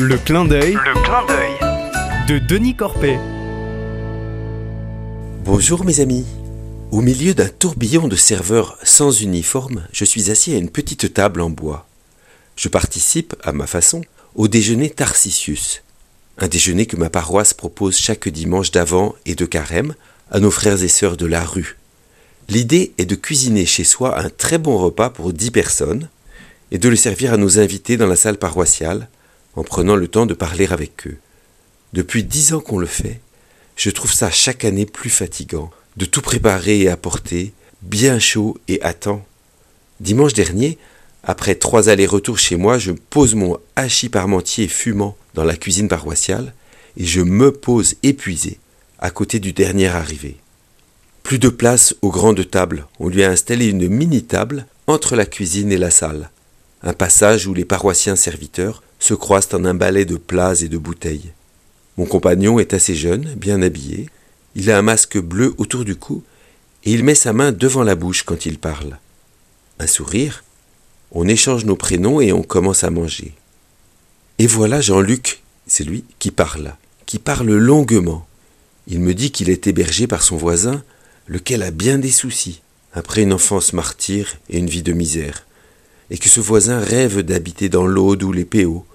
Le clin d'œil Le clin d'œil. de Denis Corpet. Bonjour mes amis. Au milieu d'un tourbillon de serveurs sans uniforme, je suis assis à une petite table en bois. Je participe, à ma façon, au déjeuner Tarsicius, un déjeuner que ma paroisse propose chaque dimanche d'avant et de carême à nos frères et sœurs de la rue. L'idée est de cuisiner chez soi un très bon repas pour dix personnes et de le servir à nos invités dans la salle paroissiale en prenant le temps de parler avec eux. Depuis dix ans qu'on le fait, je trouve ça chaque année plus fatigant de tout préparer et apporter, bien chaud et à temps. Dimanche dernier, après trois allers-retours chez moi, je pose mon hachis parmentier fumant dans la cuisine paroissiale et je me pose épuisé à côté du dernier arrivé. Plus de place aux grandes tables, on lui a installé une mini-table entre la cuisine et la salle, un passage où les paroissiens serviteurs se croisent en un balai de plats et de bouteilles. Mon compagnon est assez jeune, bien habillé, il a un masque bleu autour du cou et il met sa main devant la bouche quand il parle. Un sourire, on échange nos prénoms et on commence à manger. Et voilà Jean-Luc, c'est lui, qui parle, qui parle longuement. Il me dit qu'il est hébergé par son voisin, lequel a bien des soucis, après une enfance martyre et une vie de misère, et que ce voisin rêve d'habiter dans l'Aude ou les Péaux,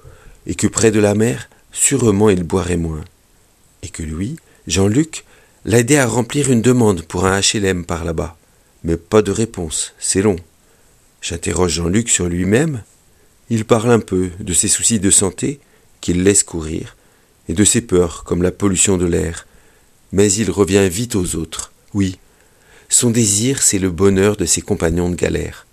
et que près de la mer, sûrement il boirait moins, et que lui, Jean-Luc, l'a aidé à remplir une demande pour un HLM par là-bas. Mais pas de réponse, c'est long. J'interroge Jean-Luc sur lui-même. Il parle un peu de ses soucis de santé, qu'il laisse courir, et de ses peurs, comme la pollution de l'air. Mais il revient vite aux autres. Oui, son désir, c'est le bonheur de ses compagnons de galère.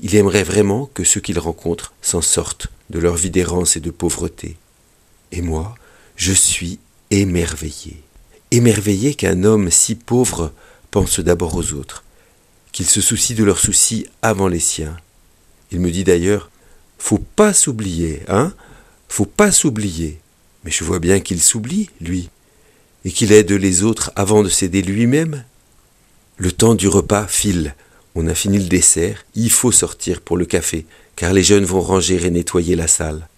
Il aimerait vraiment que ceux qu'il rencontre s'en sortent de leur vie d'errance et de pauvreté. Et moi, je suis émerveillé. Émerveillé qu'un homme si pauvre pense d'abord aux autres, qu'il se soucie de leurs soucis avant les siens. Il me dit d'ailleurs Faut pas s'oublier, hein? Faut pas s'oublier. Mais je vois bien qu'il s'oublie, lui, et qu'il aide les autres avant de s'aider lui-même. Le temps du repas file. On a fini le dessert, il faut sortir pour le café, car les jeunes vont ranger et nettoyer la salle.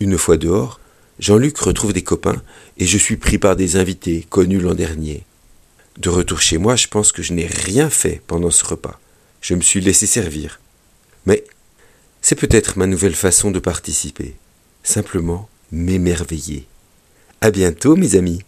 Une fois dehors, Jean-Luc retrouve des copains et je suis pris par des invités connus l'an dernier. De retour chez moi, je pense que je n'ai rien fait pendant ce repas. Je me suis laissé servir. Mais c'est peut-être ma nouvelle façon de participer. Simplement m'émerveiller. À bientôt, mes amis.